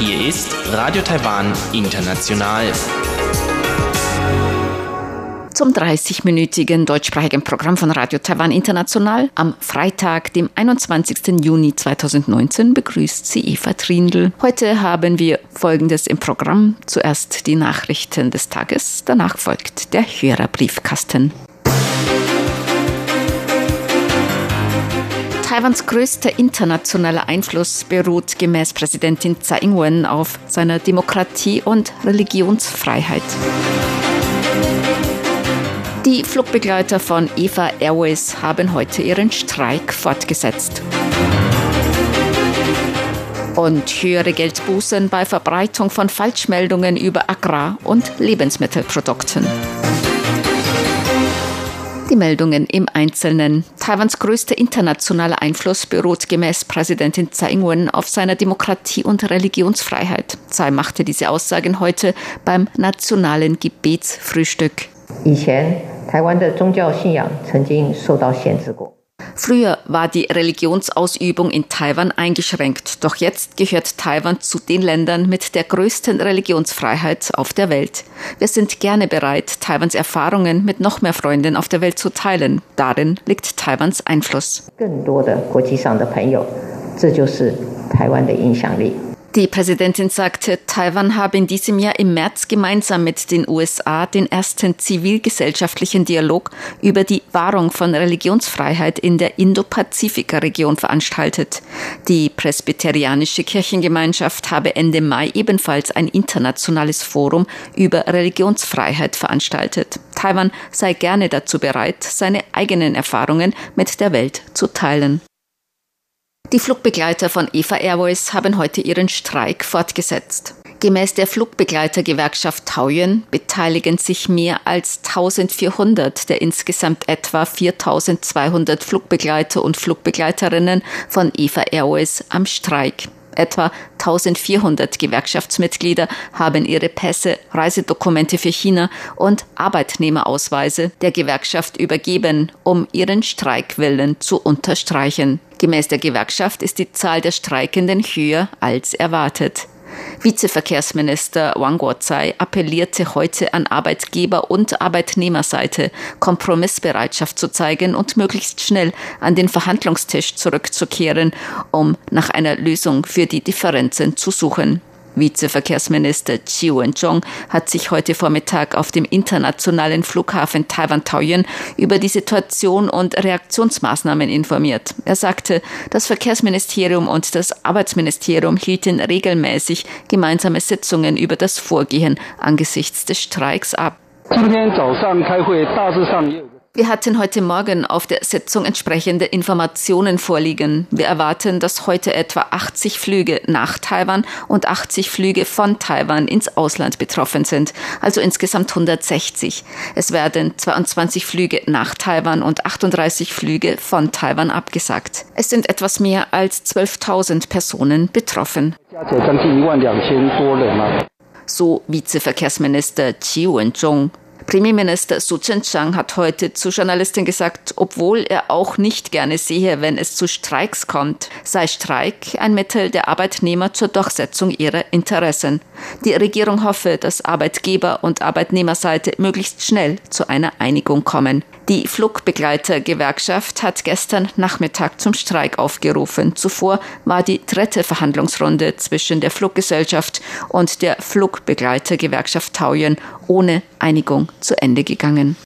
Hier ist Radio Taiwan International. Zum 30-minütigen deutschsprachigen Programm von Radio Taiwan International am Freitag, dem 21. Juni 2019, begrüßt sie Eva Trindl. Heute haben wir Folgendes im Programm. Zuerst die Nachrichten des Tages, danach folgt der Hörerbriefkasten. Taiwans größter internationaler Einfluss beruht gemäß Präsidentin Tsai Ing-wen auf seiner Demokratie und Religionsfreiheit. Die Flugbegleiter von EVA Airways haben heute ihren Streik fortgesetzt. Und höhere Geldbußen bei Verbreitung von Falschmeldungen über Agrar- und Lebensmittelprodukten Die Meldungen im Einzelnen. Taiwans größter internationaler Einfluss beruht gemäß Präsidentin Tsai Ing-wen auf seiner Demokratie und Religionsfreiheit. Tsai machte diese Aussagen heute beim nationalen Gebetsfrühstück. 以前台湾的宗教信仰曾经受到限制过。 Früher war die Religionsausübung in Taiwan eingeschränkt, doch jetzt gehört Taiwan zu den Ländern mit der größten Religionsfreiheit auf der Welt. Wir sind gerne bereit, Taiwans Erfahrungen mit noch mehr Freunden auf der Welt zu teilen. Darin liegt Taiwans Einfluss. 更多的国际上的朋友，这就是台湾的影响力。 Die Präsidentin sagte, Taiwan habe in diesem Jahr im März gemeinsam mit den USA den ersten zivilgesellschaftlichen Dialog über die Wahrung von Religionsfreiheit in der Indo-Pazifik-Region veranstaltet. Die presbyterianische Kirchengemeinschaft habe Ende Mai ebenfalls ein internationales Forum über Religionsfreiheit veranstaltet. Taiwan sei gerne dazu bereit, seine eigenen Erfahrungen mit der Welt zu teilen. Die Flugbegleiter von EVA Airways haben heute ihren Streik fortgesetzt. Gemäß der Flugbegleitergewerkschaft Taoyuan beteiligen sich mehr als 1400 der insgesamt etwa 4200 Flugbegleiter und Flugbegleiterinnen von EVA Airways am Streik. Etwa 1400 Gewerkschaftsmitglieder haben ihre Pässe, Reisedokumente für China und Arbeitnehmerausweise der Gewerkschaft übergeben, um ihren Streikwillen zu unterstreichen. Gemäß der Gewerkschaft ist die Zahl der Streikenden höher als erwartet. Vizeverkehrsminister Wang Guozai appellierte heute an Arbeitgeber- und Arbeitnehmerseite, Kompromissbereitschaft zu zeigen und möglichst schnell an den Verhandlungstisch zurückzukehren, um nach einer Lösung für die Differenzen zu suchen. Vizeverkehrsminister Chi Wen-chong hat sich heute Vormittag auf dem internationalen Flughafen Taiwan-Taoyuan über die Situation und Reaktionsmaßnahmen informiert. Er sagte, das Verkehrsministerium und das Arbeitsministerium hielten regelmäßig gemeinsame Sitzungen über das Vorgehen angesichts des Streiks ab. Wir hatten heute Morgen auf der Sitzung entsprechende Informationen vorliegen. Wir erwarten, dass heute etwa 80 Flüge nach Taiwan und 80 Flüge von Taiwan ins Ausland betroffen sind, also insgesamt 160. Es werden 22 Flüge nach Taiwan und 38 Flüge von Taiwan abgesagt. Es sind etwas mehr als 12.000 Personen betroffen. So Vizeverkehrsminister Qi Wen-Zhong. Premierminister Su Chen-chang hat heute zu Journalisten gesagt, obwohl er auch nicht gerne sehe, wenn es zu Streiks kommt, sei Streik ein Mittel der Arbeitnehmer zur Durchsetzung ihrer Interessen. Die Regierung hoffe, dass Arbeitgeber und Arbeitnehmerseite möglichst schnell zu einer Einigung kommen. Die Flugbegleitergewerkschaft hat gestern Nachmittag zum Streik aufgerufen. Zuvor war die dritte Verhandlungsrunde zwischen der Fluggesellschaft und der Flugbegleitergewerkschaft Taoyuan ohne Einigung zu Ende gegangen.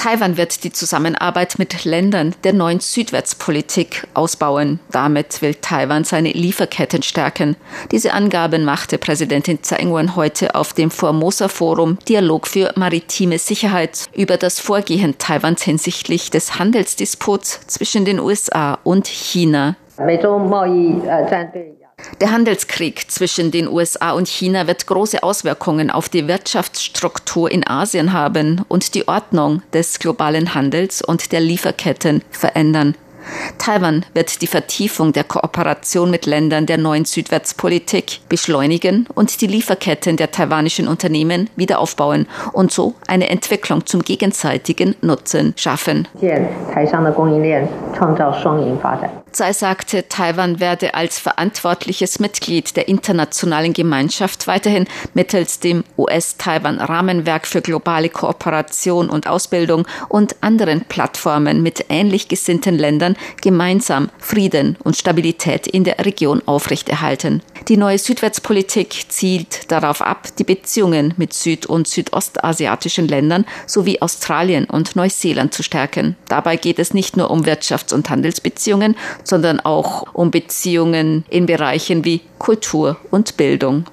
Taiwan wird die Zusammenarbeit mit Ländern der neuen Südwärtspolitik ausbauen. Damit will Taiwan seine Lieferketten stärken. Diese Angaben machte Präsidentin Tsai Ing-wen heute auf dem Formosa Forum Dialog für maritime Sicherheit über das Vorgehen Taiwans hinsichtlich des Handelsdisputs zwischen den USA und China. Der Handelskrieg zwischen den USA und China wird große Auswirkungen auf die Wirtschaftsstruktur in Asien haben und die Ordnung des globalen Handels und der Lieferketten verändern. Taiwan wird die Vertiefung der Kooperation mit Ländern der neuen Südwärtspolitik beschleunigen und die Lieferketten der taiwanischen Unternehmen wieder aufbauen und so eine Entwicklung zum gegenseitigen Nutzen schaffen. Tsai sagte, Taiwan werde als verantwortliches Mitglied der internationalen Gemeinschaft weiterhin mittels dem US-Taiwan-Rahmenwerk für globale Kooperation und Ausbildung und anderen Plattformen mit ähnlich gesinnten Ländern gemeinsam Frieden und Stabilität in der Region aufrechterhalten. Die neue Südwärtspolitik zielt darauf ab, die Beziehungen mit süd- und südostasiatischen Ländern sowie Australien und Neuseeland zu stärken. Dabei geht es nicht nur um Wirtschafts- und Handelsbeziehungen, sondern auch um Beziehungen in Bereichen wie Kultur und Bildung.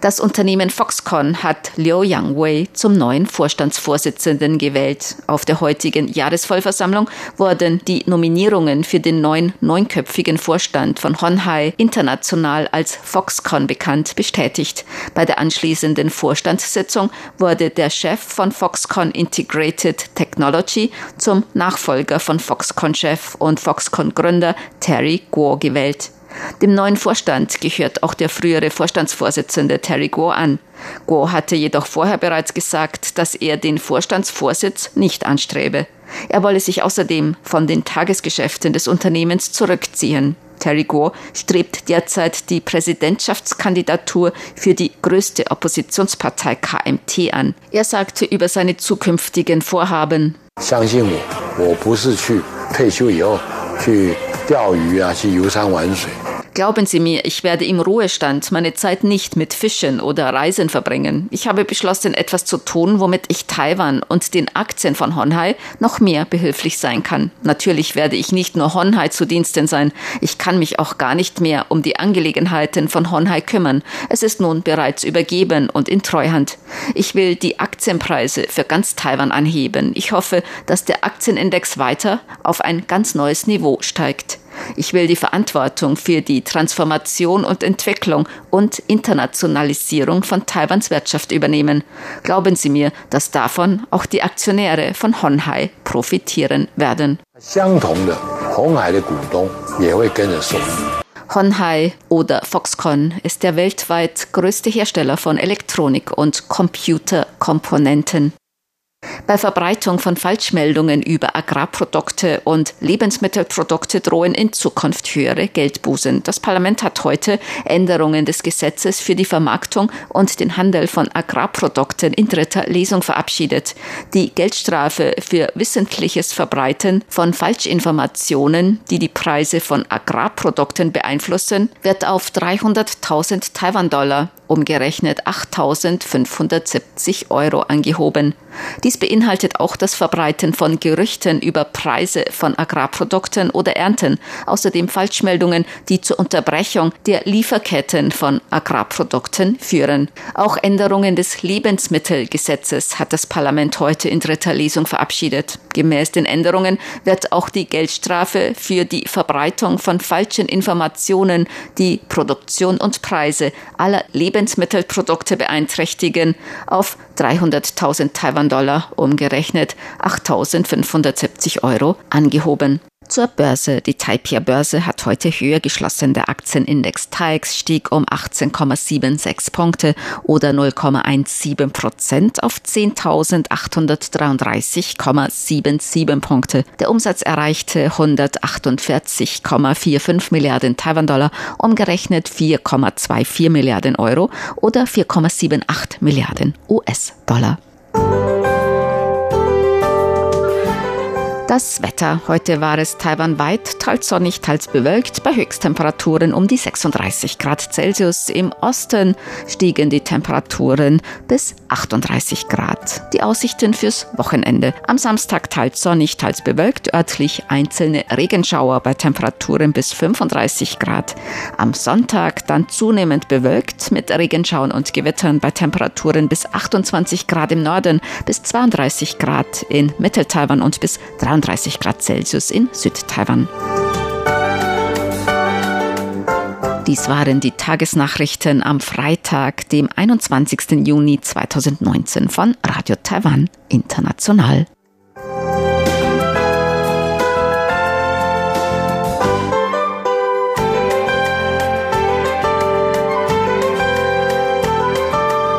Das Unternehmen Foxconn hat Liu Yangwei zum neuen Vorstandsvorsitzenden gewählt. Auf der heutigen Jahresvollversammlung wurden die Nominierungen für den neuen neunköpfigen Vorstand von Honhai international als Foxconn bekannt bestätigt. Bei der anschließenden Vorstandssitzung wurde der Chef von Foxconn Integrated Technology zum Nachfolger von Foxconn-Chef und Foxconn-Gründer Terry Guo gewählt. Dem neuen Vorstand gehört auch der frühere Vorstandsvorsitzende Terry Guo an. Guo hatte jedoch vorher bereits gesagt, dass er den Vorstandsvorsitz nicht anstrebe. Er wolle sich außerdem von den Tagesgeschäften des Unternehmens zurückziehen. Terry Guo strebt derzeit die Präsidentschaftskandidatur für die größte Oppositionspartei KMT an. Er sagte über seine zukünftigen Vorhaben. 相信我，我不是去退休以后去钓鱼啊，去游山玩水。 Glauben Sie mir, ich werde im Ruhestand meine Zeit nicht mit Fischen oder Reisen verbringen. Ich habe beschlossen, etwas zu tun, womit ich Taiwan und den Aktien von Honhai noch mehr behilflich sein kann. Natürlich werde ich nicht nur Honhai zu Diensten sein. Ich kann mich auch gar nicht mehr um die Angelegenheiten von Honhai kümmern. Es ist nun bereits übergeben und in Treuhand. Ich will die Aktienpreise für ganz Taiwan anheben. Ich hoffe, dass der Aktienindex weiter auf ein ganz neues Niveau steigt. Ich will die Verantwortung für die Transformation und Entwicklung und Internationalisierung von Taiwans Wirtschaft übernehmen. Glauben Sie mir, dass davon auch die Aktionäre von Honhai profitieren werden. Honhai oder Foxconn ist der weltweit größte Hersteller von Elektronik- und Computerkomponenten. Bei Verbreitung von Falschmeldungen über Agrarprodukte und Lebensmittelprodukte drohen in Zukunft höhere Geldbußen. Das Parlament hat heute Änderungen des Gesetzes für die Vermarktung und den Handel von Agrarprodukten in dritter Lesung verabschiedet. Die Geldstrafe für wissentliches Verbreiten von Falschinformationen, die die Preise von Agrarprodukten beeinflussen, wird auf 300.000 Taiwan-Dollar umgerechnet 8.570 Euro angehoben. Dies beinhaltet auch das Verbreiten von Gerüchten über Preise von Agrarprodukten oder Ernten, außerdem Falschmeldungen, die zur Unterbrechung der Lieferketten von Agrarprodukten führen. Auch Änderungen des Lebensmittelgesetzes hat das Parlament heute in dritter Lesung verabschiedet. Gemäß den Änderungen wird auch die Geldstrafe für die Verbreitung von falschen Informationen die Produktion und Preise aller Lebensmittel Lebensmittelprodukte beeinträchtigen, auf 300.000 Taiwan-Dollar umgerechnet 8.570 Euro angehoben. Zur Börse. Die Taipei-Börse hat heute höher geschlossen. Der Aktienindex TAIX stieg um 18,76 Punkte oder 0,17 Prozent auf 10.833,77 Punkte. Der Umsatz erreichte 148,45 Milliarden Taiwan-Dollar, umgerechnet 4,24 Milliarden Euro oder 4,78 Milliarden US-Dollar. Das Wetter. Heute war es taiwanweit teils sonnig, teils bewölkt, bei Höchsttemperaturen um die 36 Grad Celsius. Im Osten stiegen die Temperaturen bis 38 Grad. Die Aussichten fürs Wochenende. Am Samstag teils sonnig, teils bewölkt, örtlich einzelne Regenschauer bei Temperaturen bis 35 Grad. Am Sonntag dann zunehmend bewölkt mit Regenschauern und Gewittern bei Temperaturen bis 28 Grad im Norden, bis 32 Grad in Mitteltaiwan und bis 33 32 Grad Celsius in Südtaiwan. Dies waren die Tagesnachrichten am Freitag, dem 21. Juni 2019 von Radio Taiwan International.